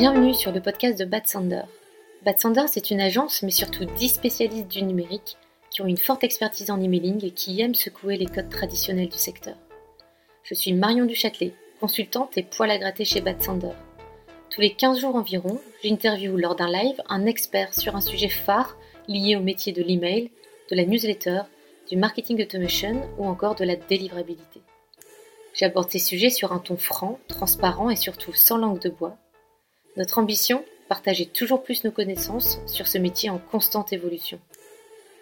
Bienvenue sur le podcast de Bad Sander. Sander, c'est une agence, mais surtout 10 spécialistes du numérique qui ont une forte expertise en emailing et qui aiment secouer les codes traditionnels du secteur. Je suis Marion Duchâtelet, consultante et poil à gratter chez Bad Sander. Tous les 15 jours environ, j'interviewe lors d'un live un expert sur un sujet phare lié au métier de l'email, de la newsletter, du marketing automation ou encore de la délivrabilité. J'aborde ces sujets sur un ton franc, transparent et surtout sans langue de bois. Notre ambition Partager toujours plus nos connaissances sur ce métier en constante évolution.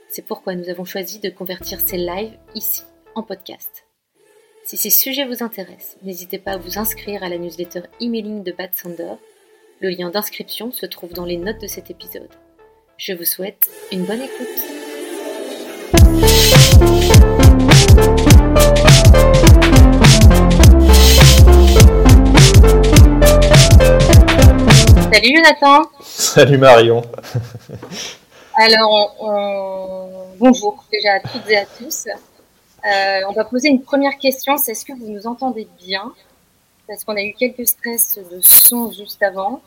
C'est pourquoi nous avons choisi de convertir ces lives ici en podcast. Si ces sujets vous intéressent, n'hésitez pas à vous inscrire à la newsletter emailing de Bad Sander. Le lien d'inscription se trouve dans les notes de cet épisode. Je vous souhaite une bonne écoute. Salut Jonathan. Salut Marion. Alors, bonjour déjà à toutes et à tous. Euh, on va poser une première question, c'est est-ce que vous nous entendez bien? Parce qu'on a eu quelques stress de son juste avant.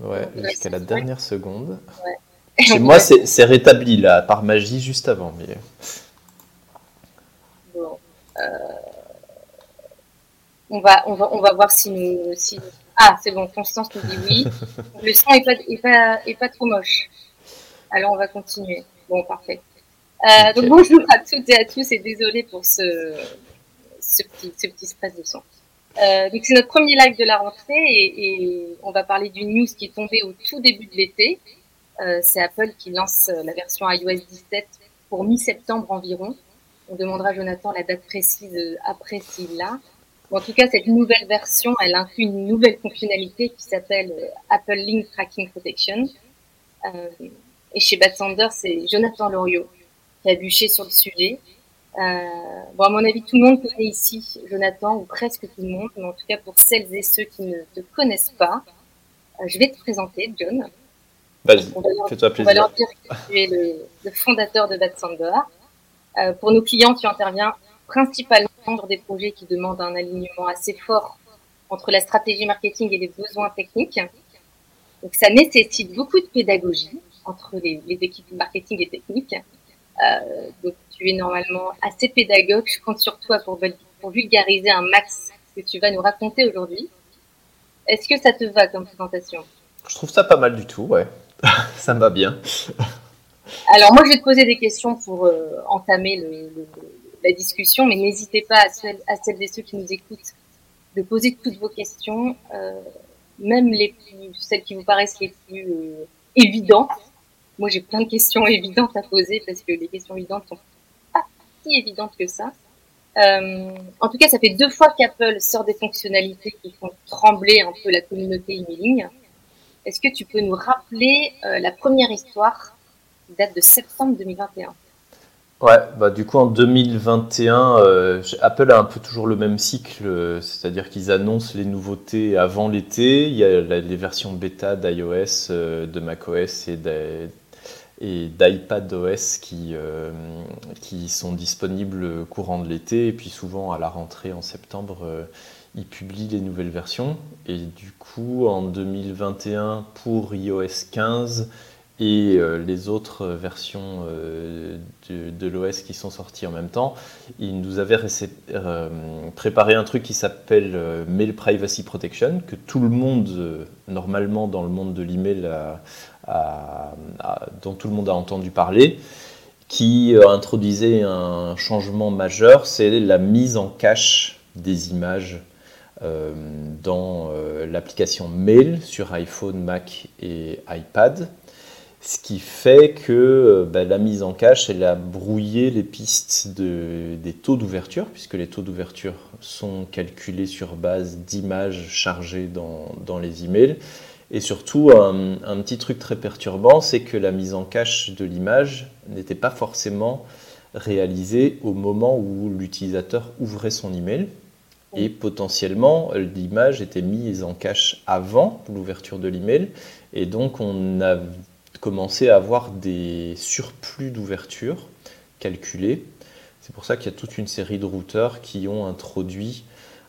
Ouais, jusqu'à la dernière seconde. Chez moi, c'est rétabli là, par magie juste avant. Mais... Bon. Euh, on, va, on, va, on va voir si nous, si ah, c'est bon, Constance nous dit oui. Le son n'est pas, pas, pas trop moche. Alors, on va continuer. Bon, parfait. Euh, donc, bonjour à toutes et à tous et désolé pour ce, ce, petit, ce petit stress de son. Euh, donc, c'est notre premier live de la rentrée et, et, on va parler d'une news qui est tombée au tout début de l'été. Euh, c'est Apple qui lance la version iOS 17 pour mi-septembre environ. On demandera à Jonathan la date précise après s'il l'a en tout cas, cette nouvelle version, elle inclut une nouvelle fonctionnalité qui s'appelle euh, Apple Link Tracking Protection. Euh, et chez Bad Sander, c'est Jonathan Loriot qui a bûché sur le sujet. Euh, bon, à mon avis, tout le monde connaît ici Jonathan, ou presque tout le monde, mais en tout cas pour celles et ceux qui ne te connaissent pas, euh, je vais te présenter, John. Vas-y, fais-toi plaisir. On va leur dire que tu es le, le fondateur de Bad Sander. Pour nos clients, tu interviens principalement des projets qui demandent un alignement assez fort entre la stratégie marketing et les besoins techniques. Donc ça nécessite beaucoup de pédagogie entre les, équipes marketing et techniques. Euh, donc tu es normalement assez pédagogue. Je compte sur toi pour, pour vulgariser un max ce que tu vas nous raconter aujourd'hui. Est-ce que ça te va comme présentation? Je trouve ça pas mal du tout, ouais. ça me va bien. Alors moi je vais te poser des questions pour euh, entamer le, la discussion, mais n'hésitez pas à celles, à et ceux qui nous écoutent de poser toutes vos questions, euh, même les plus, celles qui vous paraissent les plus euh, évidentes. Moi, j'ai plein de questions évidentes à poser parce que les questions évidentes sont pas si évidentes que ça. Euh, en tout cas, ça fait deux fois qu'Apple sort des fonctionnalités qui font trembler un peu la communauté emailing. Est-ce que tu peux nous rappeler euh, la première histoire qui date de septembre 2021 Ouais, bah du coup en 2021, euh, Apple a un peu toujours le même cycle, euh, c'est-à-dire qu'ils annoncent les nouveautés avant l'été. Il y a les versions bêta d'iOS, euh, de macOS et d'iPadOS qui, qui sont disponibles courant de l'été. Et puis souvent à la rentrée en septembre, ils publient les nouvelles versions. Et du coup en 2021, pour iOS 15, et euh, les autres versions euh, de, l'OS qui sont sorties en même temps, ils nous avaient euh, préparé un truc qui s'appelle Mail Privacy Protection, que tout le monde, normalement dans le monde de l'email, dont tout le monde a entendu parler, qui introduisait un changement majeur, c'est la mise en cache des images dans l'application Mail sur iPhone, Mac et iPad. Ce qui fait que euh, bah, la mise en cache, elle a brouillé les pistes des taux d'ouverture, puisque les taux d'ouverture sont calculés sur base d'images chargées dans, les emails. Et surtout, un, petit truc très perturbant, c'est que la mise en cache de l'image n'était pas forcément réalisée au moment où l'utilisateur ouvrait son email. Et potentiellement, l'image était mise en cache avant l'ouverture de l'email. Et donc, on a commencer à avoir des surplus d'ouverture calculés. C'est pour ça qu'il y a toute une série de routeurs qui ont introduit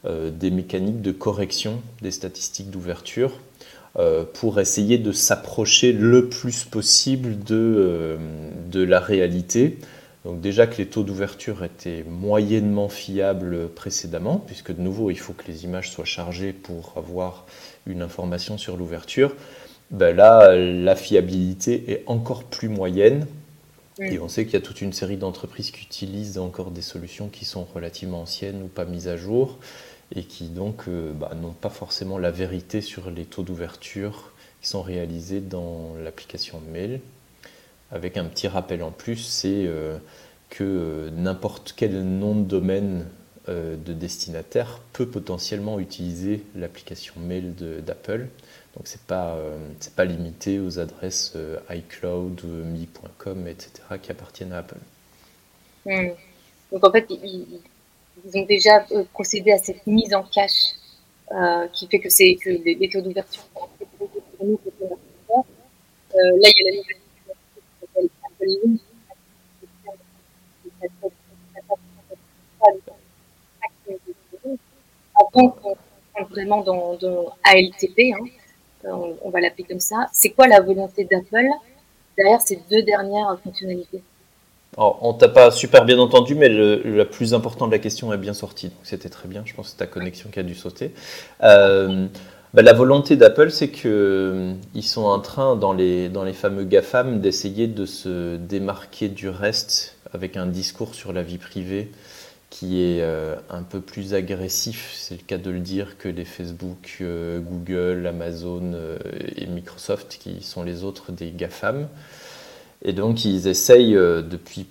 euh, des mécaniques de correction des statistiques d'ouverture pour essayer de s'approcher le plus possible de, de la réalité. Donc déjà que les taux d'ouverture étaient moyennement fiables précédemment, puisque de nouveau il faut que les images soient chargées pour avoir une information sur l'ouverture, ben là la fiabilité est encore plus moyenne. Et on sait qu'il y a toute une série d'entreprises qui utilisent encore des solutions qui sont relativement anciennes ou pas mises à jour et qui donc euh, bah, n'ont pas forcément la vérité sur les taux d'ouverture qui sont réalisés dans l'application mail avec un petit rappel en plus, c'est euh, que euh, n'importe quel nom de domaine de destinataire peut potentiellement utiliser l'application mail d'Apple. Donc c'est pas pas limité aux adresses iCloud, mi.com, etc. qui appartiennent à Apple. Hmm. Donc en fait, ils, ont déjà procédé à cette mise en cache qui fait que les, taux d'ouverture. là, il y a la nouvelle avant qu'on vraiment dans, ALTP, hein, on, va l'appeler comme ça, c'est quoi la volonté d'Apple derrière ces deux dernières fonctionnalités? On t'a pas super bien entendu, mais le, la plus importante de la question est bien sortie. C'était très bien. Je pense que c'est ta connexion qui a dû sauter. Euh, bah, la volonté d'Apple, c'est qu'ils euh, sont en train, dans les, dans les fameux GAFAM, d'essayer de se démarquer du reste avec un discours sur la vie privée qui est euh, un peu plus agressif, c'est le cas de le dire, que les Facebook, euh, Google, Amazon et Microsoft, qui sont les autres des GAFAM. Et donc ils essayent depuis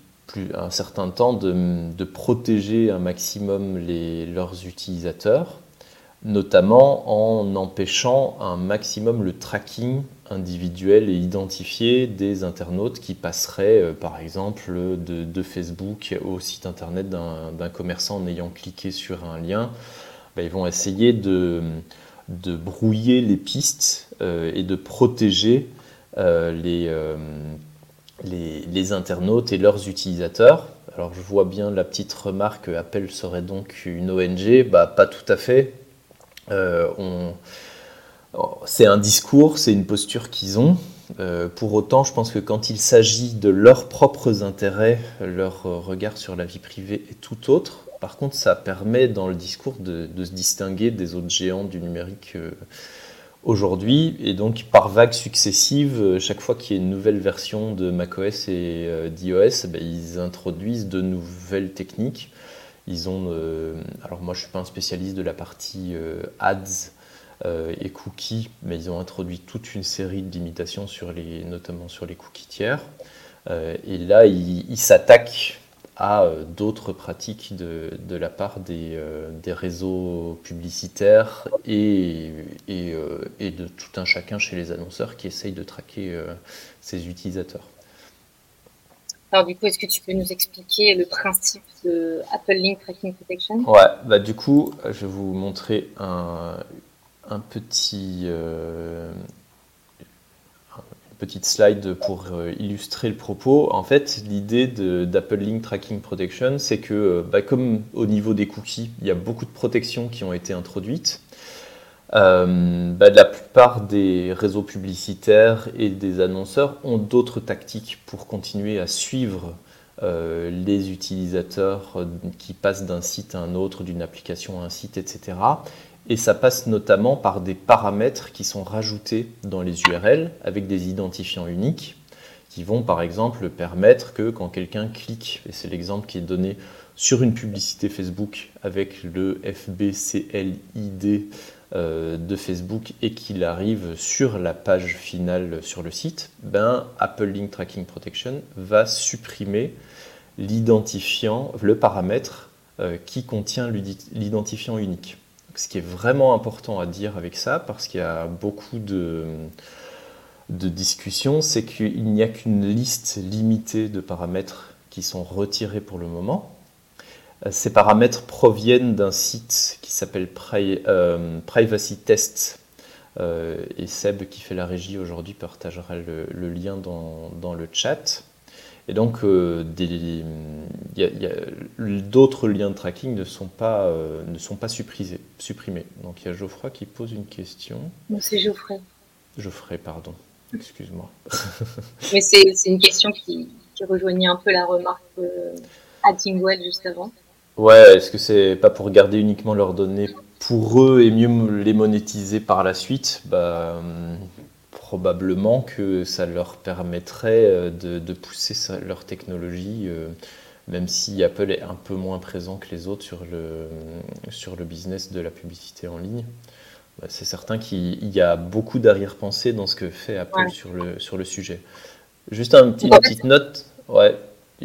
un certain temps de, de protéger un maximum les, leurs utilisateurs notamment en empêchant un maximum le tracking individuel et identifié des internautes qui passeraient euh, par exemple de, Facebook au site internet d'un commerçant en ayant cliqué sur un lien. Ben, ils vont essayer de, brouiller les pistes euh, et de protéger euh, les, les, internautes et leurs utilisateurs. Alors je vois bien la petite remarque, Apple serait donc une ONG, bah, pas tout à fait, euh, c'est un discours, c'est une posture qu'ils ont. Euh, pour autant, je pense que quand il s'agit de leurs propres intérêts, leur regard sur la vie privée est tout autre. Par contre, ça permet dans le discours de, se distinguer des autres géants du numérique euh, aujourd'hui. Et donc, par vagues successives, chaque fois qu'il y a une nouvelle version de macOS et d'iOS, ben, ils introduisent de nouvelles techniques ils ont, euh, alors moi je suis pas un spécialiste de la partie euh, ads euh, et cookies, mais ils ont introduit toute une série de limitations sur les, notamment sur les cookies tiers. et là, ils, s'attaquent à d'autres pratiques de, de, la part des, des réseaux publicitaires et, et, et, de tout un chacun chez les annonceurs qui essayent de traquer ces utilisateurs. Alors du coup, est-ce que tu peux nous expliquer le principe de Apple Link Tracking Protection? Ouais, bah du coup, je vais vous montrer un, petit, euh, petite slide pour euh, illustrer le propos. En fait, l'idée d'Apple Link Tracking Protection, c'est que euh, bah, comme au niveau des cookies, il y a beaucoup de protections qui ont été introduites. Euh, bah, la plupart des réseaux publicitaires et des annonceurs ont d'autres tactiques pour continuer à suivre euh, les utilisateurs euh, qui passent d'un site à un autre, d'une application à un site, etc. Et ça passe notamment par des paramètres qui sont rajoutés dans les URL avec des identifiants uniques qui vont par exemple permettre que quand quelqu'un clique, et c'est l'exemple qui est donné sur une publicité Facebook avec le FBCLID de Facebook et qu'il arrive sur la page finale sur le site, ben, Apple Link Tracking Protection va supprimer l'identifiant, le paramètre euh, qui contient l'identifiant unique. Ce qui est vraiment important à dire avec ça, parce qu'il y a beaucoup de discussions, c'est qu'il n'y a qu'une liste limitée de paramètres qui sont retirés pour le moment. Ces paramètres proviennent d'un site qui s'appelle euh, Privacy Test. Euh, et Seb, qui fait la régie aujourd'hui, partagera le, lien dans, le chat. Et donc, euh, d'autres liens de tracking ne sont pas, ne sont pas supprimés. Donc, il y a Geoffroy qui pose une question. c'est Geoffrey. Geoffrey, pardon. Excuse-moi. Mais c'est une question qui, rejoignait un peu la remarque à Tingwell juste avant. Ouais, est-ce que c'est pas pour garder uniquement leurs données pour eux et mieux les monétiser par la suite? Bah, Probablement que ça leur permettrait euh, de, pousser leur technologie, euh, même si Apple est un peu moins présent que les autres sur le, sur le business de la publicité en ligne. Bah, c'est certain qu'il y a beaucoup d'arrière-pensée dans ce que fait Apple sur, le, sur le sujet. Juste un petit, une petite note. Ouais,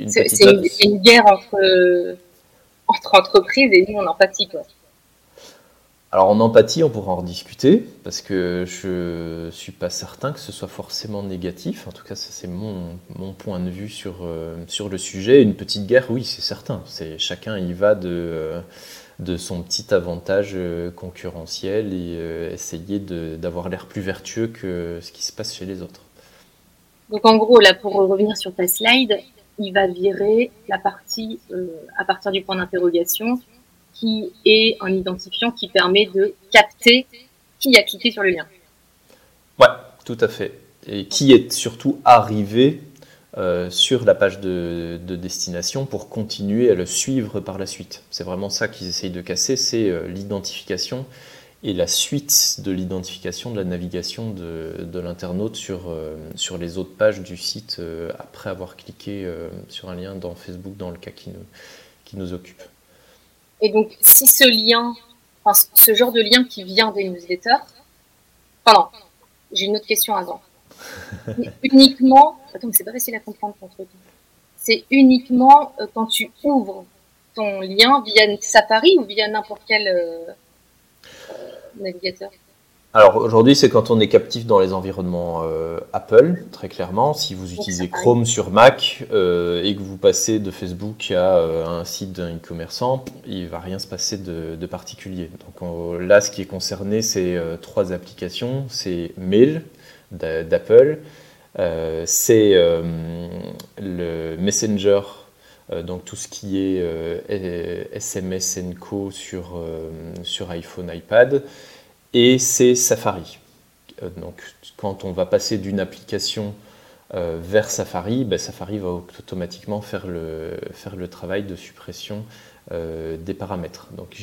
c'est une, guerre entre, entre entreprises et nous, on empathie. Quoi. Alors en empathie, on pourra en rediscuter, parce que je ne suis pas certain que ce soit forcément négatif. En tout cas, c'est mon, mon, point de vue sur, euh, sur le sujet. Une petite guerre, oui, c'est certain. C'est Chacun y va de... Euh, de son petit avantage euh, concurrentiel et essayer d'avoir l'air plus vertueux que ce qui se passe chez les autres. Donc en gros, là, pour revenir sur ta slide, il va virer la partie euh, à partir du point d'interrogation qui est un identifiant qui permet de capter qui a cliqué sur le lien. Ouais, tout à fait. Et qui est surtout arrivé euh, sur la page de, destination pour continuer à le suivre par la suite. C'est vraiment ça qu'ils essayent de casser, c'est euh, l'identification et la suite de l'identification de la navigation de, l'internaute sur, euh, sur les autres pages du site après avoir cliqué sur un lien dans Facebook dans le cas qui nous, qui nous occupe. Et donc, si ce lien, enfin, ce genre de lien qui vient des newsletters, pardon, j'ai une autre question avant uniquement, attends, c'est pas facile à comprendre ton truc. C'est uniquement euh, quand tu ouvres ton lien via Safari ou via n'importe quel euh, euh, navigateur alors aujourd'hui, c'est quand on est captif dans les environnements Apple, très clairement. Si vous utilisez Chrome sur Mac et que vous passez de Facebook à un site d'un e-commerçant, il ne va rien se passer de, particulier. Donc là, ce qui est concerné, c'est trois applications. C'est Mail, d'Apple. Euh, c'est euh, le Messenger, euh, donc tout ce qui est SMS Co sur, sur iPhone, iPad, et c'est Safari. donc quand on va passer d'une application vers Safari, ben, Safari va automatiquement faire le, faire le travail de suppression des paramètres. Donc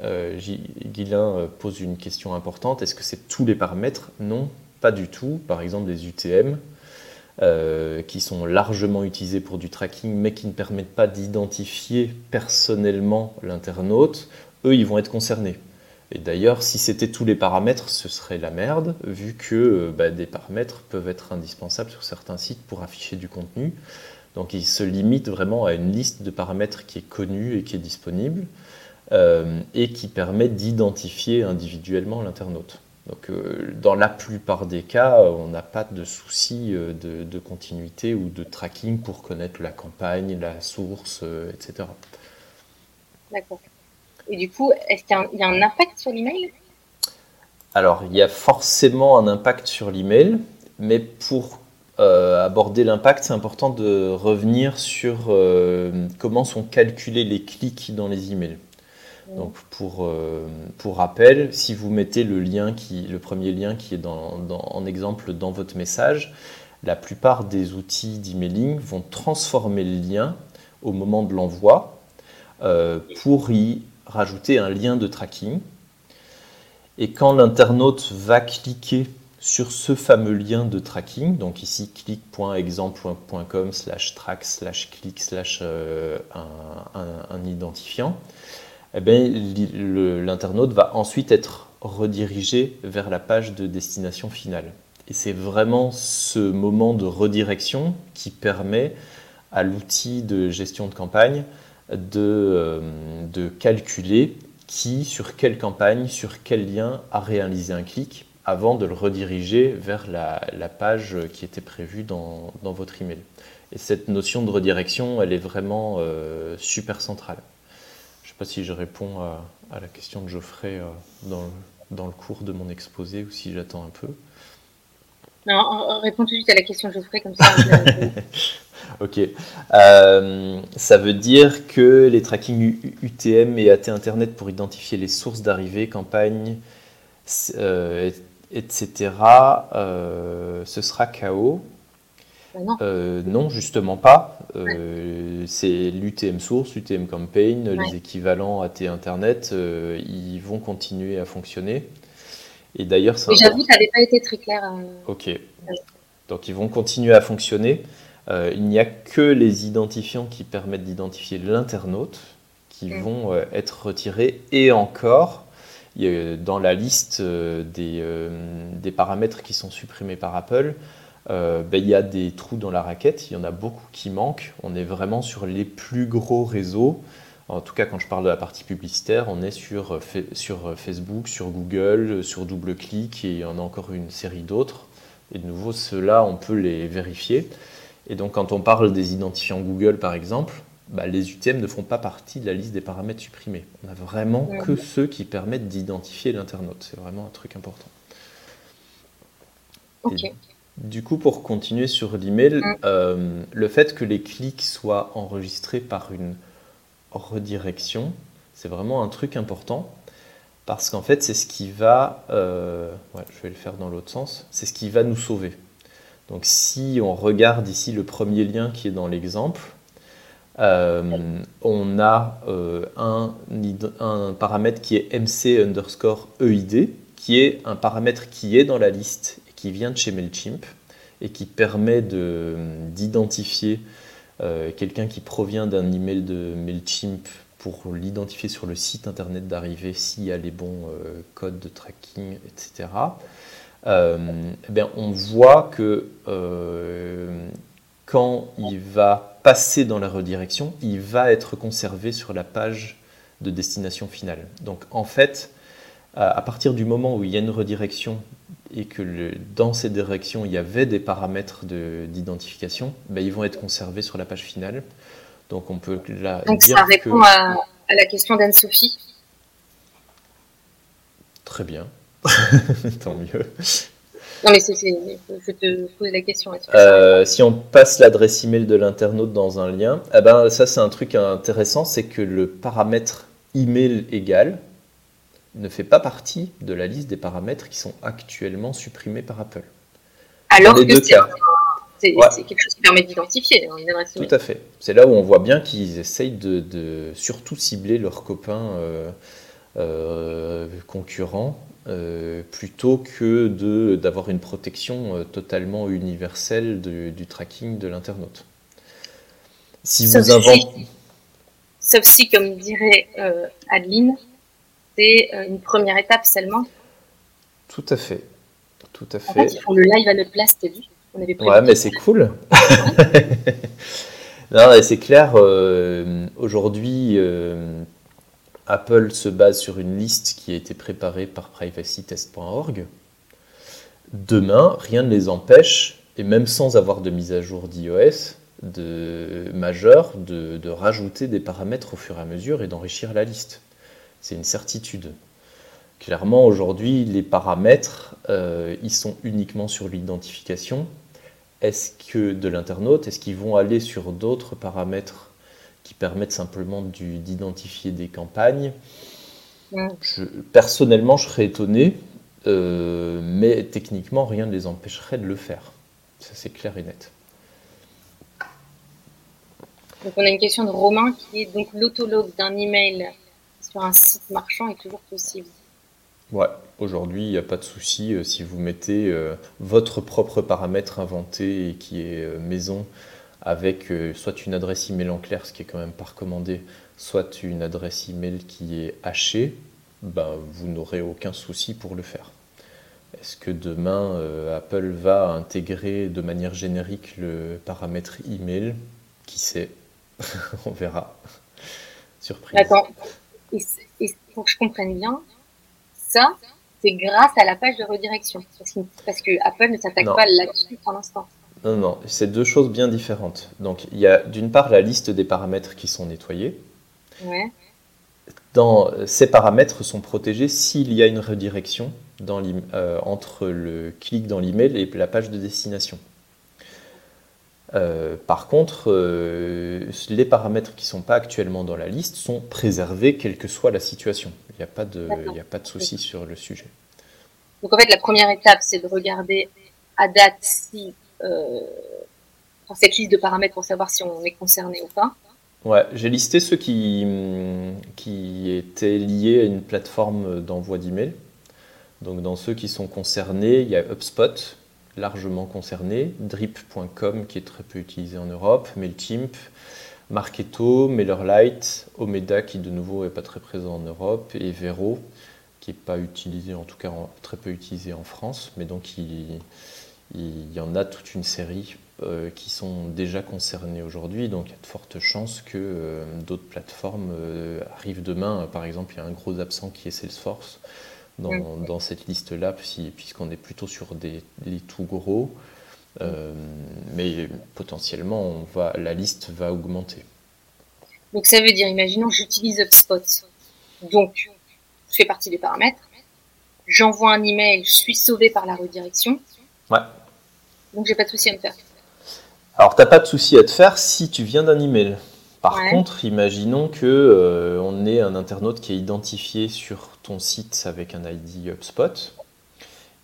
Guilain pose une question importante, est-ce que c'est tous les paramètres? Non, pas du tout. Par exemple, des UTM, euh, qui sont largement utilisés pour du tracking, mais qui ne permettent pas d'identifier personnellement l'internaute, eux, ils vont être concernés. Et d'ailleurs, si c'était tous les paramètres, ce serait la merde, vu que euh, bah, des paramètres peuvent être indispensables sur certains sites pour afficher du contenu. Donc ils se limitent vraiment à une liste de paramètres qui est connue et qui est disponible, euh, et qui permet d'identifier individuellement l'internaute. Donc, euh, dans la plupart des cas, euh, on n'a pas de souci euh, de, continuité ou de tracking pour connaître la campagne, la source, etc. D'accord. Et du coup, est-ce qu'il y, a un impact sur l'email? Alors, il y a forcément un impact sur l'email, mais pour aborder l'impact, c'est important de revenir sur comment sont calculés les clics dans les emails. Donc pour, euh, pour rappel, si vous mettez le, lien le premier lien qui est en exemple dans votre message, la plupart des outils d'emailing vont transformer le lien au moment de l'envoi euh, pour y rajouter un lien de tracking. Et quand l'internaute va cliquer sur ce fameux lien de tracking, donc ici clic.exemple.com slash track slash click slash euh, un identifiant, eh ben, l'internaute va ensuite être redirigé vers la page de destination finale. Et c'est vraiment ce moment de redirection qui permet à l'outil de gestion de campagne de, euh, de, calculer qui, sur quelle campagne, sur quel lien a réalisé un clic avant de le rediriger vers la, page qui était prévue dans, votre email. Et cette notion de redirection, elle est vraiment euh, super centrale pas si je réponds à, la question de Geoffrey euh, dans, le cours de mon exposé ou si j'attends un peu. Non, réponds tout de suite à la question de Geoffrey comme ça. ok. Euh, ça veut dire que les tracking UTM et AT Internet pour identifier les sources d'arrivée, campagne, euh, etc., ce sera KO. Bah non. non, justement pas. C'est l'UTM source, l'UTM campaign, les équivalents AT Internet, ils vont continuer à fonctionner. Et d'ailleurs, ça. J'avoue, ça n'avait pas été très clair. Ok. Donc ils vont continuer à fonctionner. Euh, il n'y a que les identifiants qui permettent d'identifier l'internaute qui vont euh, être retirés. Et encore, dans la liste euh, des, paramètres qui sont supprimés par Apple, ben, il y a des trous dans la raquette, il y en a beaucoup qui manquent. On est vraiment sur les plus gros réseaux. En tout cas, quand je parle de la partie publicitaire, on est sur, sur Facebook, sur Google, sur DoubleClick et il y en a encore une série d'autres. Et de nouveau, ceux-là, on peut les vérifier. Et donc, quand on parle des identifiants Google, par exemple, bah, les UTM ne font pas partie de la liste des paramètres supprimés. On n'a vraiment que ceux qui permettent d'identifier l'internaute. C'est vraiment un truc important. Du coup, pour continuer sur l'email, mm. euh, le fait que les clics soient enregistrés par une redirection, c'est vraiment un truc important parce qu'en fait, c'est ce qui va, euh, je vais le faire dans l'autre sens, c'est ce qui va nous sauver. Donc si on regarde ici le premier lien qui est dans l'exemple, euh, on a euh, un, un, paramètre qui est mc underscore eid, qui est un paramètre qui est dans la liste qui vient de chez MailChimp et qui permet d'identifier quelqu'un qui provient d'un email de MailChimp pour l'identifier sur le site internet d'arrivée s'il y a les bons euh, codes de tracking, etc. Euh, eh on voit que euh, quand il va passer dans la redirection, il va être conservé sur la page de destination finale. Donc en fait, à partir du moment où il y a une redirection et que le, dans cette direction il y avait des paramètres d'identification, ben, ils vont être conservés sur la page finale. Donc on peut là Donc ça répond à, la question d'Anne-Sophie. Très bien. Tant mieux. Non mais c'est, je te pose la question. Euh, si on passe l'adresse email de l'internaute dans un lien, eh ben, ça c'est un truc intéressant, c'est que le paramètre email égal ne fait pas partie de la liste des paramètres qui sont actuellement supprimés par Apple. Alors que c'est quelque chose qui permet d'identifier une adresse Tout à fait. C'est là où on voit bien qu'ils essayent de, surtout cibler leurs copains euh, euh, concurrents euh, plutôt que d'avoir une protection totalement universelle du tracking de l'internaute. Si vous inventez. Sauf si, comme dirait Adeline, c'est une première étape seulement. Tout à fait. Tout à fait. ils font le live à notre place, t'as vu? Ouais, mais c'est cool. c'est clair. Euh, aujourd'hui, euh, Apple se base sur une liste qui a été préparée par privacytest.org. Demain, rien ne les empêche, et même sans avoir de mise à jour d'iOS, de majeur, de, de rajouter des paramètres au fur et à mesure et d'enrichir la liste. C'est une certitude. Clairement, aujourd'hui, les paramètres, euh, ils sont uniquement sur l'identification. Est-ce que de l'internaute, est-ce qu'ils vont aller sur d'autres paramètres qui permettent simplement d'identifier des campagnes? Personnellement, je serais étonné, euh, mais techniquement, rien ne les empêcherait de le faire. Ça, c'est clair et net. Donc, on a une question de Romain qui est donc l'autologue d'un email sur un site marchand est toujours possible. Ouais, aujourd'hui, il n'y a pas de souci. Euh, si vous mettez euh, votre propre paramètre inventé et qui est euh, maison avec soit une adresse email en clair, ce qui est quand même pas recommandé, soit une adresse email qui est hachée, ben, vous n'aurez aucun souci pour le faire. Est-ce que demain, Apple va intégrer de manière générique le paramètre email? Qui sait? On verra. Surprise. Attends, et pour que je comprenne bien, ça, c'est grâce à la page de redirection. Parce que, Apple ne s'attaque pas là-dessus pour l'instant. Non, non, c'est deux choses bien différentes. Donc, il y a d'une part la liste des paramètres qui sont nettoyés. Ouais. Dans, ces paramètres sont protégés s'il y a une redirection dans euh, entre le clic dans l'email et la page de destination. Euh, par contre, euh, les paramètres qui ne sont pas actuellement dans la liste sont préservés quelle que soit la situation. Il n'y a pas de, a pas de souci sur le sujet. Donc en fait, la première étape, c'est de regarder à date si euh, cette liste de paramètres pour savoir si on est concerné ou pas. Ouais, j'ai listé ceux qui, qui étaient liés à une plateforme d'envoi d'email. Donc dans ceux qui sont concernés, il y a HubSpot, largement concerné, Drip.com qui est très peu utilisé en Europe, MailChimp, Marketo, MailerLite, Omeda qui de nouveau n'est pas très présent en Europe, et Vero qui n'est pas utilisé, en tout cas très peu utilisé en France, mais donc il, il y en a toute une série euh, qui sont déjà concernés aujourd'hui, donc il y a de fortes chances que euh, d'autres plateformes euh, arrivent demain. Par exemple, il y a un gros absent qui est Salesforce dans, cette liste-là, puisqu'on est plutôt sur des, tout gros. mais potentiellement, on va, la liste va augmenter. Donc ça veut dire, imaginons j'utilise HubSpot. Donc, je fais partie des paramètres. J'envoie un email, je suis sauvé par la redirection. Ouais. Donc j'ai pas de souci à me faire. Alors, tu n'as pas de souci à te faire si tu viens d'un email. Par contre, imaginons que euh, on ait un internaute qui est identifié sur ton site avec un ID HubSpot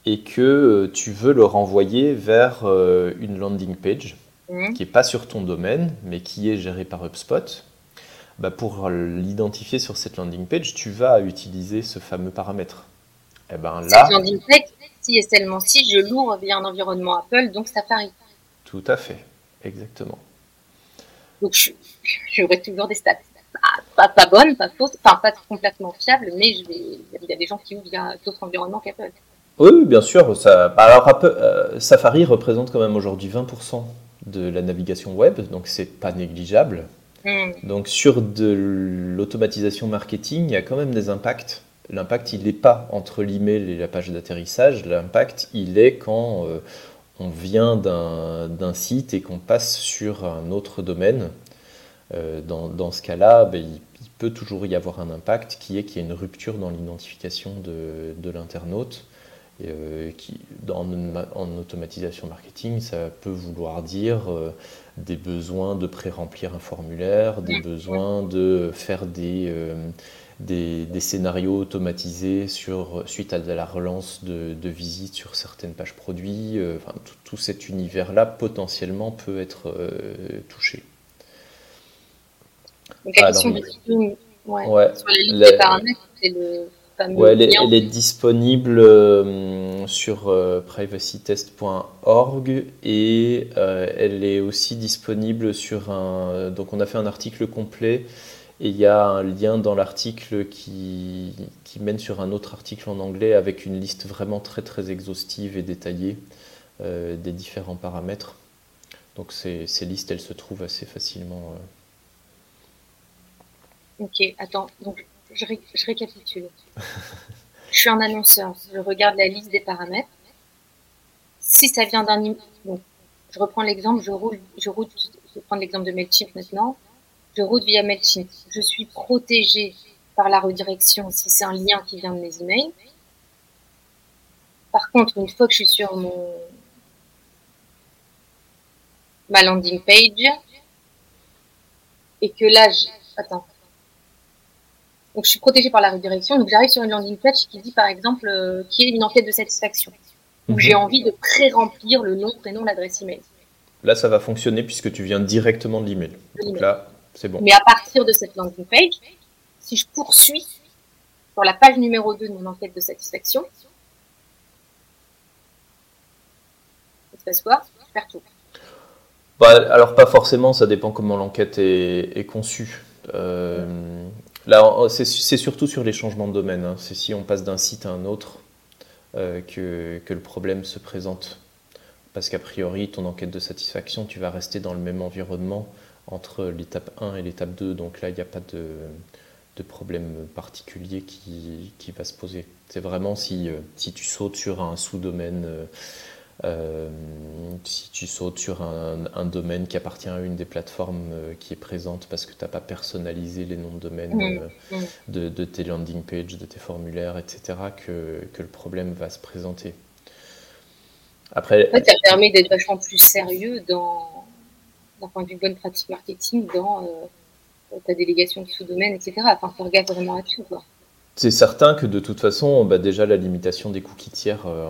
et que euh, tu veux le renvoyer vers euh, une landing page mhm. qui n'est pas sur ton domaine mais qui est gérée par HubSpot. Bah, pour l'identifier sur cette landing page, tu vas utiliser ce fameux paramètre. Et eh ben là, cette landing page, si et seulement si je l'ouvre via un environnement Apple, donc Safari. Tout à fait. Exactement. Donc, j'aurai toujours des stats. Pas, pas, bonnes, pas fausses, enfin, pas complètement fiables, mais je vais, il y a des gens qui ouvrent d'autres environnements qu'Apple. Oui, bien sûr. Ça, bah, alors, euh, Safari représente quand même aujourd'hui 20% de la navigation web, donc c'est pas négligeable. Hmm. Donc, sur de l'automatisation marketing, il y a quand même des impacts. L'impact, il n'est pas entre l'email et la page d'atterrissage. L'impact, il est quand euh, on vient d'un site et qu'on passe sur un autre domaine, euh, dans, ce cas-là, ben, il, peut toujours y avoir un impact qui est qu'il y a une rupture dans l'identification de, l'internaute. Euh, qui, en automatisation marketing, ça peut vouloir dire euh, des besoins de pré-remplir un formulaire, des besoins de faire des, des, scénarios automatisés sur, suite à de la relance de, de visites sur certaines pages produits. Euh, enfin, tout, cet univers-là potentiellement peut être euh, touché. Donc la question ouais, sur la liste des paramètres, c'est le fameux elle, est, elle, est, disponible euh, sur privacytest.org et elle est aussi disponible sur un. Donc on a fait un article complet et il y a un lien dans l'article qui, mène sur un autre article en anglais avec une liste vraiment très très exhaustive et détaillée euh, des différents paramètres. Donc ces, listes, elles se trouvent assez facilement. Euh. Ok, attends, donc je, je récapitule. je suis un annonceur, je regarde la liste des paramètres. Si ça vient d'un... Donc, je reprends l'exemple, je roule, je roule, je vais prendre l'exemple de MailChimp maintenant je route via MailChimp. Je suis protégée par la redirection si c'est un lien qui vient de mes emails. Par contre, une fois que je suis sur mon ma landing page et que là, je... attends. Donc je suis protégée par la redirection, donc j'arrive sur une landing page qui dit par exemple euh, qui est une enquête de satisfaction où j'ai mhm. envie de pré-remplir le nom, prénom, l'adresse email. Là, ça va fonctionner puisque tu viens directement de l'email. Donc là, mais à partir de cette landing page, si je poursuis sur la page numéro 2 de mon enquête de satisfaction, il se passe quoi? Je perds tout. Bah, alors pas forcément, ça dépend comment l'enquête est, conçue. Euh, là, c'est surtout sur les changements de domaine. Hein. C'est si on passe d'un site à un autre euh, que, que, le problème se présente. Parce qu'a priori, ton enquête de satisfaction, tu vas rester dans le même environnement entre l'étape 1 et l'étape 2. Donc là, il n'y a pas de, de, problème particulier qui, qui, va se poser. C'est vraiment si, euh, si tu sautes sur un sous-domaine, euh, euh, si tu sautes sur un, un, domaine qui appartient à une des plateformes qui est présente parce que tu n'as pas personnalisé les noms de domaine mmh. de, de, tes landing pages, de tes formulaires, etc., que, que le problème va se présenter. Après, en fait, ça permet d'être vachement plus sérieux dans d'un point de vue bonne pratique marketing dans euh, ta délégation de sous-domaine, etc. Enfin, faire gaffe vraiment à tout. Quoi. C'est certain que de toute façon, bah, déjà la limitation des cookies tiers, euh,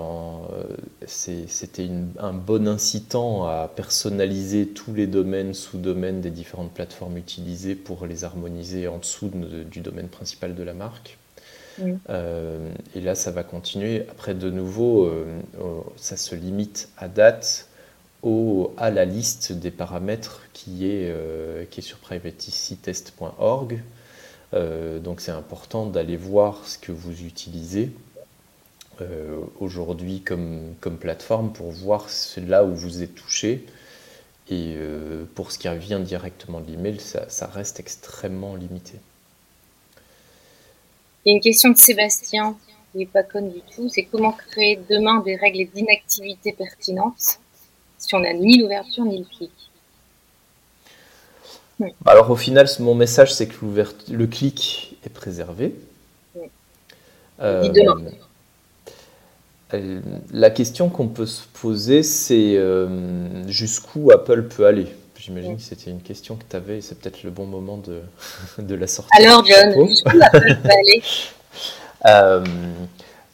c'était un bon incitant à personnaliser tous les domaines, sous-domaines des différentes plateformes utilisées pour les harmoniser en dessous du domaine principal de la marque. Euh, et là, ça va continuer. Après, de nouveau, ça se limite à date à la liste des paramètres qui est, qui est sur privacytest.org. Euh, donc c'est important d'aller voir ce que vous utilisez euh, aujourd'hui comme, comme, plateforme pour voir là où vous êtes touché. Et euh, pour ce qui revient directement de l'email, ça, ça reste extrêmement limité. Il y a une question de Sébastien, qui n'est pas conne du tout, c'est comment créer demain des règles d'inactivité pertinentes? Si on n'a ni l'ouverture ni le clic. Alors au final, mon message, c'est que le clic est préservé. Euh, euh, la question qu'on peut se poser, c'est euh, jusqu'où Apple peut aller? J'imagine que c'était une question que tu avais, et c'est peut-être le bon moment de, de la sortie. Alors John, jusqu'où Apple peut aller?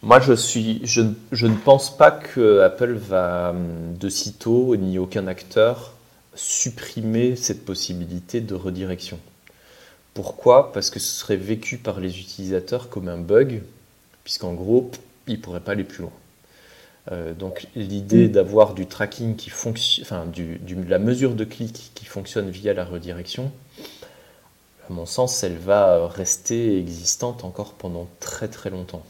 Moi, je, suis, je, je, ne pense pas que Apple va de sitôt, ni aucun acteur, supprimer cette possibilité de redirection. Pourquoi? Parce que ce serait vécu par les utilisateurs comme un bug, puisqu'en gros, ils ne pourraient pas aller plus loin. Euh, donc l'idée mm. d'avoir du tracking qui fonctionne, enfin du, la mesure de clic qui fonctionne via la redirection, à mon sens, elle va rester existante encore pendant très très longtemps.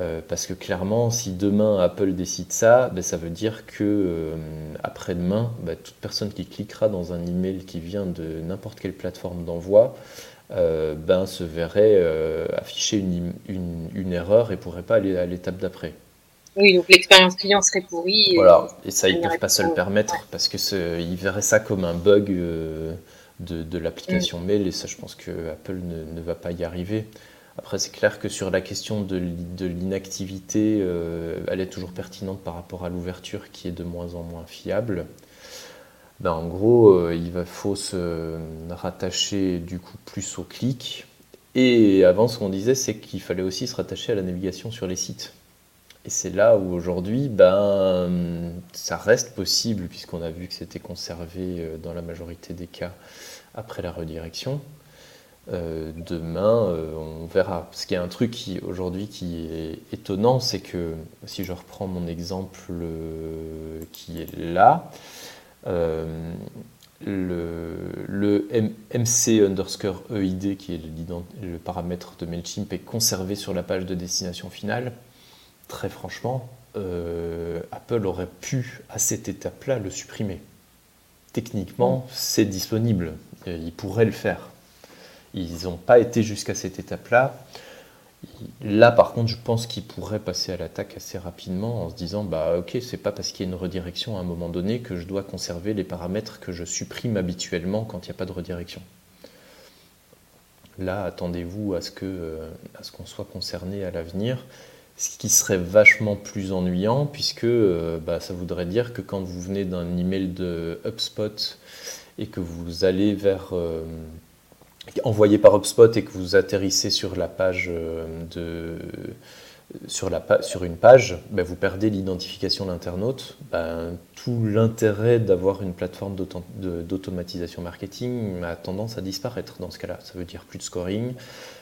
Euh, parce que clairement, si demain Apple décide ça, ben, ça veut dire que euh, après-demain, ben, toute personne qui cliquera dans un email qui vient de n'importe quelle plateforme d'envoi euh, ben, se verrait afficher une, une, erreur et pourrait pas aller à l'étape d'après. Oui, donc l'expérience client serait pourrie. Voilà, et, ça, ils ne peuvent pas se le permettre parce qu'ils verraient ça comme un bug de, de l'application mm. mail et ça, je pense que Apple ne, ne va pas y arriver. Après, c'est clair que sur la question de, l'inactivité, euh, elle est toujours pertinente par rapport à l'ouverture qui est de moins en moins fiable. Ben, en gros, euh, il va, faut se rattacher du coup plus au clic. Et avant, ce qu'on disait, c'est qu'il fallait aussi se rattacher à la navigation sur les sites. Et c'est là où aujourd'hui, ben, ça reste possible, puisqu'on a vu que c'était conservé euh, dans la majorité des cas après la redirection. Euh, demain, euh, on verra. Parce qu'il y a un truc qui aujourd'hui qui est étonnant, c'est que si je reprends mon exemple euh, qui est là, le, MC underscore EID, qui est le, paramètre de MailChimp, est conservé sur la page de destination finale. Très franchement, Apple aurait pu, à cette étape-là, le supprimer. Techniquement, c'est disponible. Il pourrait le faire ils n'ont pas été jusqu'à cette étape-là. Là, par contre, je pense qu'ils pourraient passer à l'attaque assez rapidement en se disant bah ok, c'est pas parce qu'il y a une redirection à un moment donné que je dois conserver les paramètres que je supprime habituellement quand il n'y a pas de redirection. Là, attendez-vous à ce que euh, à ce qu'on soit concerné à l'avenir, ce qui serait vachement plus ennuyant puisque euh, bah, ça voudrait dire que quand vous venez d'un email de HubSpot et que vous allez vers euh, envoyé par HubSpot et que vous atterrissez sur la page euh, de sur, une page, ben vous perdez l'identification d'internaute. Ben, tout l'intérêt d'avoir une plateforme d'automatisation marketing a tendance à disparaître dans ce cas-là. Ça veut dire plus de scoring,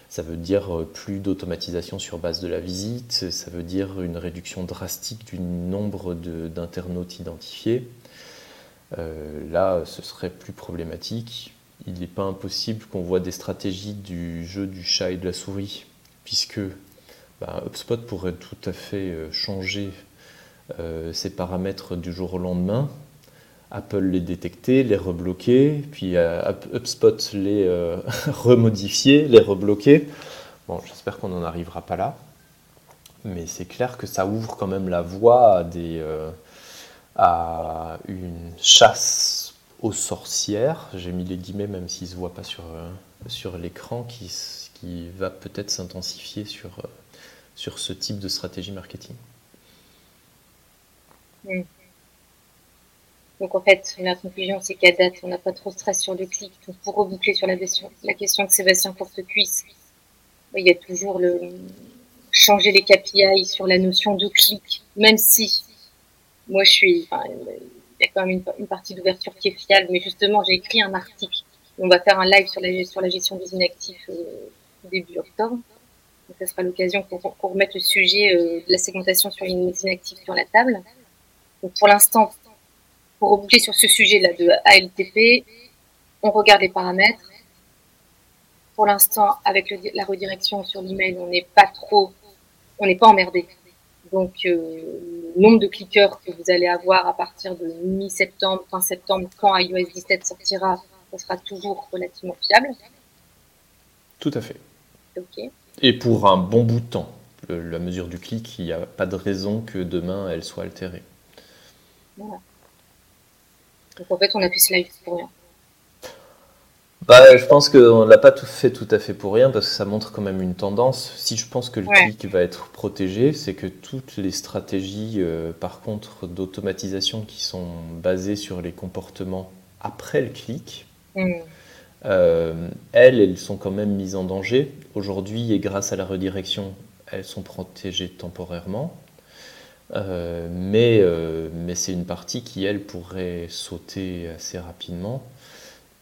ça veut dire euh, plus d'automatisation sur base de la visite, ça veut dire une réduction drastique du nombre d'internautes identifiés. Euh, là, ce serait plus problématique il n'est pas impossible qu'on voit des stratégies du jeu du chat et de la souris, puisque bah, HubSpot pourrait tout à fait euh, changer euh, ses paramètres du jour au lendemain, Apple les détecter, les rebloquer, puis euh, HubSpot les remodifier, les rebloquer. Bon, j'espère qu'on n'en arrivera pas là, mais c'est clair que ça ouvre quand même la voie à, des, à une chasse aux sorcières, j'ai mis les guillemets même s'ils ne se voient pas sur, euh, sur l'écran, qui, qui va peut-être s'intensifier sur, euh, sur ce type de stratégie marketing. Donc en fait, la conclusion, c'est qu'à date, on n'a pas trop de stress sur le clic. Donc pour reboucler sur la question, la question de Sébastien pour cuisse, il y a toujours le changer les KPI sur la notion de clic, même si moi je suis, il y a quand même une, partie d'ouverture qui est fiable, mais justement j'ai écrit un article. On va faire un live sur la, gestion des inactifs euh, début octobre. Donc, ça sera l'occasion pour, pour remettre le sujet euh, de la segmentation sur les inactifs sur la table. Donc, pour l'instant, pour reboucler sur ce sujet-là de ALTP, on regarde les paramètres. Pour l'instant, avec la redirection sur l'email, on n'est pas trop, on n'est pas emmerdé. Donc, euh, le nombre de cliqueurs que vous allez avoir à partir de mi-septembre, fin septembre, quand iOS 17 sortira, ça sera toujours relativement fiable. Tout à fait. Et pour un bon bout de temps. la mesure du clic, il n'y a pas de raison que demain elle soit altérée. Voilà. Donc en fait, on a fait ce live pour rien. Bah, je pense qu'on ne l'a pas tout fait tout à fait pour rien parce que ça montre quand même une tendance. Si je pense que le clic va être protégé, c'est que toutes les stratégies, euh, par contre, d'automatisation qui sont basées sur les comportements après le clic, mm. euh, elles, elles sont quand même mises en danger. Aujourd'hui, et grâce à la redirection, elles sont protégées temporairement. Euh, mais mais c'est une partie qui, elle, pourrait sauter assez rapidement.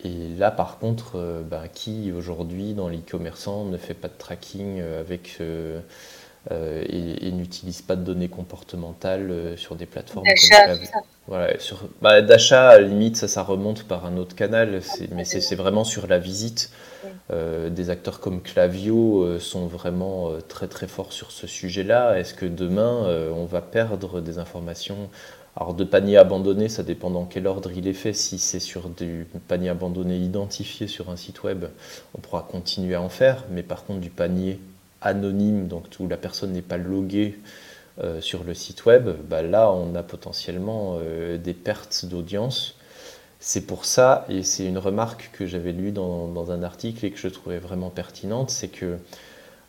Et là, par contre, euh, bah, qui aujourd'hui dans l'e-commerçant ne fait pas de tracking euh, avec euh, et, n'utilise pas de données comportementales sur des plateformes comme voilà, sur, bah, D'achat, à la limite, ça, ça remonte par un autre canal, mais c'est vraiment sur la visite. des acteurs comme Clavio sont vraiment très très forts sur ce sujet-là. Est-ce que demain, on va perdre des informations alors de panier abandonné, ça dépend dans quel ordre il est fait. Si c'est sur du panier abandonné identifié sur un site web, on pourra continuer à en faire. Mais par contre du panier anonyme, donc où la personne n'est pas loguée euh, sur le site web, bah là on a potentiellement euh, des pertes d'audience. C'est pour ça, et c'est une remarque que j'avais lue dans, un article et que je trouvais vraiment pertinente, c'est que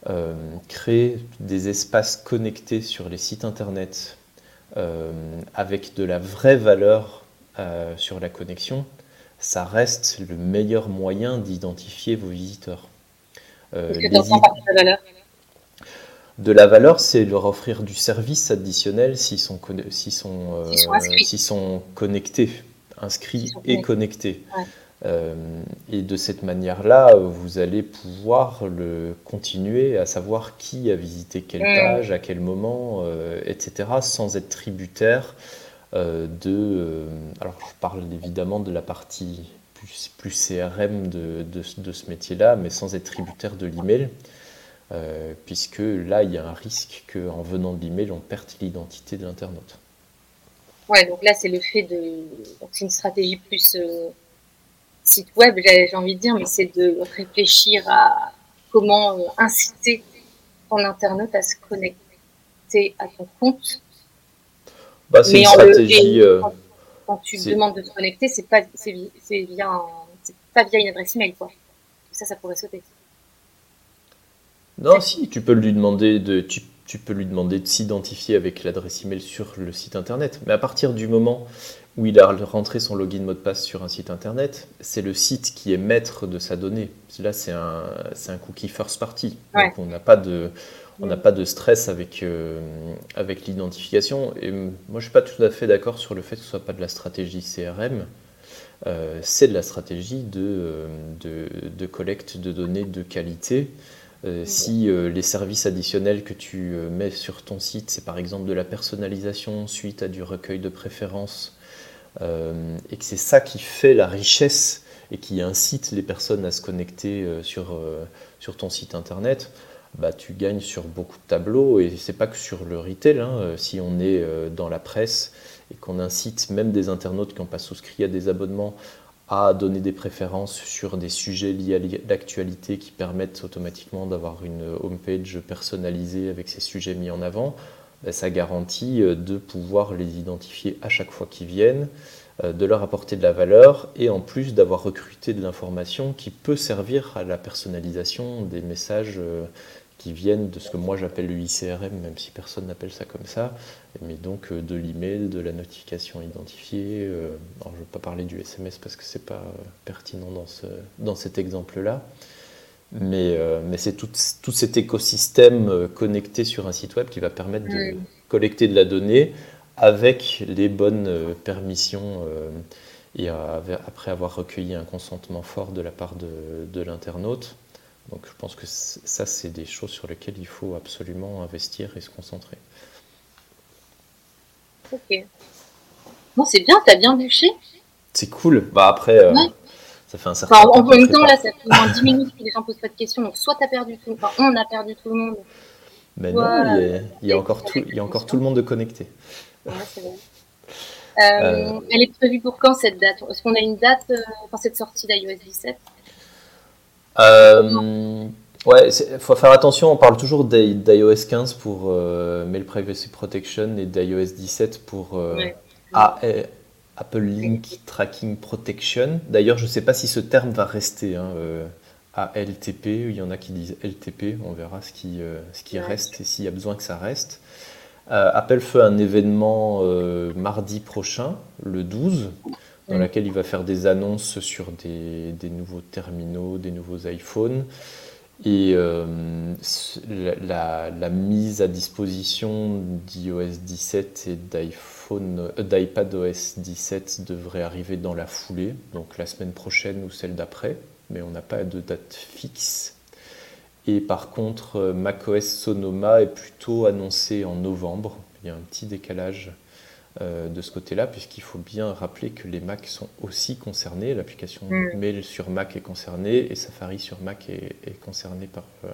euh, créer des espaces connectés sur les sites internet avec de la vraie valeur euh, sur la connexion, ça reste le meilleur moyen d'identifier vos visiteurs. Euh, que de la valeur de la valeur, c'est leur offrir du service additionnel s'ils sont, sont, sont, connectés, inscrits et connectés. Euh, et de cette manière-là, vous allez pouvoir le continuer à savoir qui a visité quelle page, à quel moment, euh, etc., sans être tributaire euh, de... alors je parle évidemment de la partie plus, plus CRM de, de, de ce métier-là, mais sans être tributaire de l'email. puisque là, il y a un risque qu'en venant de l'email, on perde l'identité de l'internaute. Ouais, donc là, c'est le fait de. C'est une stratégie plus site web, j'ai envie de dire, mais c'est de réfléchir à comment euh, inciter ton internaute à se connecter à ton compte. Bah, c'est une stratégie. Euh, quand, tu demandes de te connecter, c'est pas, c'est via, pas via une adresse email, quoi. Ça, ça pourrait sauter. Non, si, tu peux lui demander de, tu, tu peux lui demander de s'identifier avec l'adresse email sur le site internet. Mais à partir du moment où il a rentré son login mot de passe sur un site internet, c'est le site qui est maître de sa donnée. Là, c'est un, un, cookie first party. Donc, on n'a pas de. On n'a pas de stress avec, euh, avec l'identification. Et moi, je ne suis pas tout à fait d'accord sur le fait que ce ne soit pas de la stratégie CRM. Euh, c'est de la stratégie de, euh, de, de, collecte de données de qualité. Si les services additionnels que tu mets sur ton site, c'est par exemple de la personnalisation suite à du recueil de préférences, euh, et que c'est ça qui fait la richesse et qui incite les personnes à se connecter euh, sur, euh, sur ton site internet, bah, tu gagnes sur beaucoup de tableaux et c'est pas que sur le retail. Hein. Si on est dans la presse et qu'on incite même des internautes qui n'ont pas souscrit à des abonnements à donner des préférences sur des sujets liés à l'actualité qui permettent automatiquement d'avoir une homepage personnalisée avec ces sujets mis en avant, ben, ça garantit euh, de pouvoir les identifier à chaque fois qu'ils viennent, euh, de leur apporter de la valeur et en plus d'avoir recruté de l'information qui peut servir à la personnalisation des messages euh, qui viennent de ce que moi j'appelle le ICRM, même si personne n'appelle ça comme ça, mais donc de l'email, de la notification identifiée. Alors je ne vais pas parler du SMS parce que ce n'est pas pertinent dans, ce, dans cet exemple-là. Mais, mais c'est tout, tout, cet écosystème connecté sur un site web qui va permettre de collecter de la donnée avec les bonnes permissions et après avoir recueilli un consentement fort de la part de, de l'internaute. Donc je pense que ça, c'est des choses sur lesquelles il faut absolument investir et se concentrer. Ok. Bon, c'est bien, t'as bien bûché. C'est cool. Bah après, euh, ça fait un certain enfin, temps. En même temps, là, ça fait moins 10 minutes que les gens posent pas de questions. Donc soit t'as perdu tout, enfin on a perdu tout le monde. Mais non, il y a, encore, tout, il y a encore tout le monde de connecté. Ouais, c'est vrai. Euh, euh, elle est prévue pour quand cette date? Est-ce qu'on a une date pour cette sortie d'iOS 17 euh, ouais, il faut faire attention, on parle toujours d'iOS 15 pour euh, Mail Privacy Protection et d'iOS 17 pour euh, Apple Link Tracking Protection. D'ailleurs, je ne sais pas si ce terme va rester. Hein, ALTP, il y en a qui disent LTP, on verra ce qui, ce qui reste et s'il y a besoin que ça reste. Apple fait un événement mardi prochain, le 12, dans mm. laquelle il va faire des annonces sur des, nouveaux terminaux, des nouveaux iPhones. Et euh, la, mise à disposition d'iOS 17 et d'iPhone, euh, d'iPadOS 17 devrait arriver dans la foulée, donc la semaine prochaine ou celle d'après, mais on n'a pas de date fixe. Et par contre, euh, macOS Sonoma est plutôt annoncé en novembre. Il y a un petit décalage euh, de ce côté-là, puisqu'il faut bien rappeler que les Mac sont aussi concernés, l'application mm. Mail sur Mac est concernée et Safari sur Mac est, est concerné par, euh,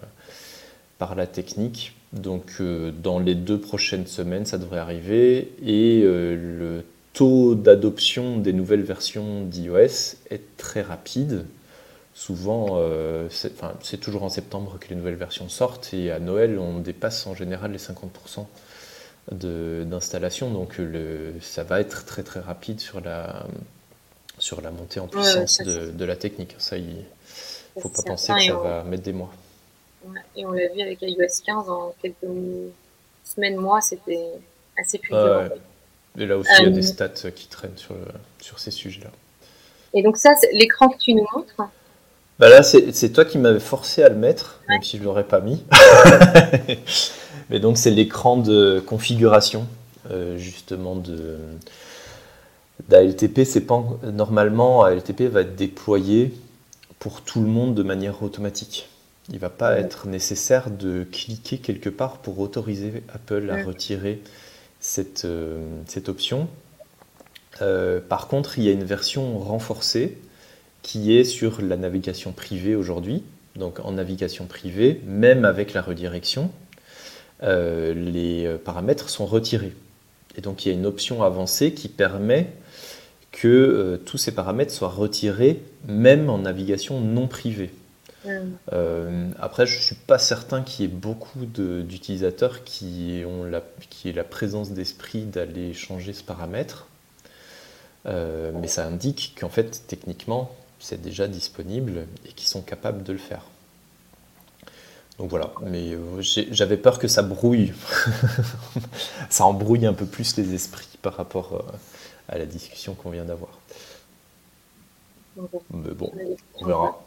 par la technique. Donc euh, dans les deux prochaines semaines, ça devrait arriver et le taux d'adoption des nouvelles versions d'iOS est très rapide. Souvent, c'est toujours en septembre que les nouvelles versions sortent et à Noël, on dépasse en général les 50% d'installation. Donc le, ça va être très très rapide sur la, sur la montée en puissance de, de, la technique. Ça, il ne faut pas penser que ça va mettre des mois. Et on l'a vu avec iOS 15 en quelques semaines, mois, c'était assez fluide. Et là aussi, il y a des euh, stats qui traînent sur, sur ces sujets-là. Et donc ça, l'écran que tu nous montres bah Là, c'est toi qui m'avais forcé à le mettre, même si je ne l'aurais pas mis. Mais donc c'est l'écran de configuration euh, justement de d'ALTP. Pas normalement ALTP va être déployé pour tout le monde de manière automatique. Il va pas être nécessaire de cliquer quelque part pour autoriser Apple à retirer cette, euh, cette option. Euh, par contre, il y a une version renforcée qui est sur la navigation privée aujourd'hui. Donc en navigation privée, même avec la redirection, euh, les euh, paramètres sont retirés. Et donc il y a une option avancée qui permet que euh, tous ces paramètres soient retirés même en navigation non privée. après, je ne suis pas certain qu'il y ait beaucoup d'utilisateurs qui ont la, qui aient la présence d'esprit d'aller changer ce paramètre. mais ça indique qu'en fait, techniquement, c'est déjà disponible et qu'ils sont capables de le faire. Donc voilà, mais euh, j'avais peur que ça brouille, ça embrouille un peu plus les esprits par rapport euh, à la discussion qu'on vient d'avoir. Mais bon, on verra.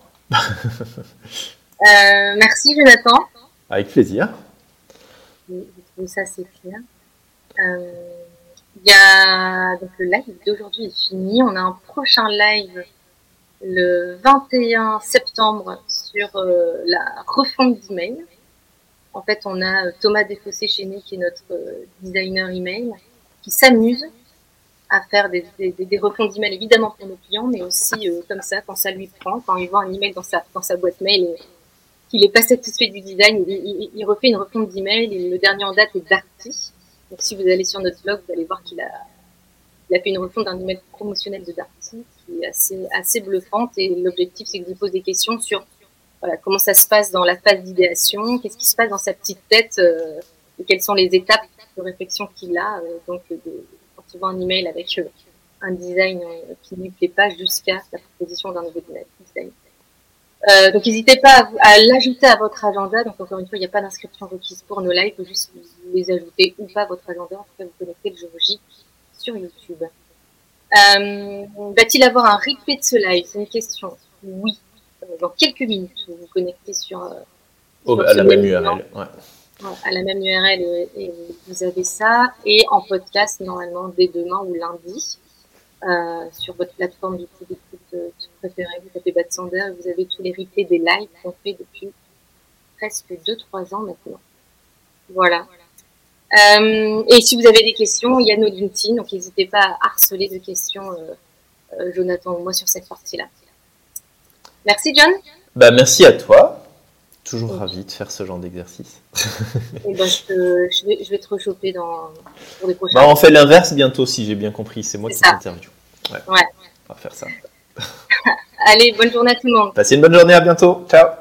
Euh, merci Jonathan. Avec plaisir. ça c'est clair. Il y a donc le live d'aujourd'hui est fini. On a un prochain live le 21 septembre sur euh, la refonte d'email. En fait, on a euh, Thomas Desfossés chez nous, qui est notre euh, designer email, qui s'amuse à faire des, des, des refontes d'email, évidemment pour nos clients, mais aussi comme ça, quand ça lui prend, quand il voit un email dans sa, dans sa boîte mail et qu'il n'est pas satisfait du design, il, il, refait une refonte d'email et le dernier en date est Darty. Donc si vous allez sur notre blog, vous allez voir qu'il a, il a fait une refonte d'un email promotionnel de Darty qui est assez, assez bluffante et l'objectif c'est que vous posez des questions sur voilà, comment ça se passe dans la phase d'idéation, qu'est-ce qui se passe dans sa petite tête euh, et quelles sont les étapes de réflexion qu'il a. Euh, donc, de, quand il un email avec euh, un design qui ne lui plaît pas jusqu'à la proposition d'un nouveau design. Euh, donc n'hésitez pas à, l'ajouter à votre agenda. Donc encore une fois, il n'y a pas d'inscription requise pour nos lives, il faut juste les ajouter ou pas à votre agenda. En tout cas, vous connecter le jour J sur YouTube. Euh, Va-t-il avoir un replay de ce live? C'est une question. Oui. Euh, dans quelques minutes. Vous vous connectez sur. Oh, à la même URL. Ouais. À la même URL et, vous avez ça. Et en podcast, normalement, dès demain ou lundi. sur votre plateforme d'écoute préférée, vous tapez Bad Sander et vous avez tous les replays des lives qu'on fait depuis presque 2-3 ans maintenant. Voilà. Euh, et si vous avez des questions, il y a nos LinkedIn, donc n'hésitez pas à harceler de questions euh, euh, Jonathan ou moi sur cette partie-là. Merci John. Bah, merci à toi. Toujours ravi de faire ce genre d'exercice. Eh ben, je, vais, je, vais, te rechoper dans, pour les prochains. Bah, on fait l'inverse bientôt, si j'ai bien compris. C'est moi qui t'interview. Ouais. ouais. On va faire ça. Allez, bonne journée à tout le monde. Passez une bonne journée, à bientôt. Ciao.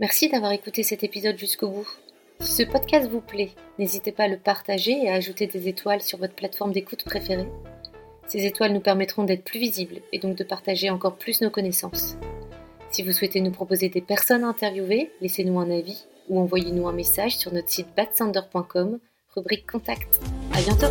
Merci d'avoir écouté cet épisode jusqu'au bout. Si ce podcast vous plaît, n'hésitez pas à le partager et à ajouter des étoiles sur votre plateforme d'écoute préférée. Ces étoiles nous permettront d'être plus visibles et donc de partager encore plus nos connaissances. Si vous souhaitez nous proposer des personnes à interviewer, laissez-nous un avis ou envoyez-nous un message sur notre site batsander.com, rubrique contact. À bientôt!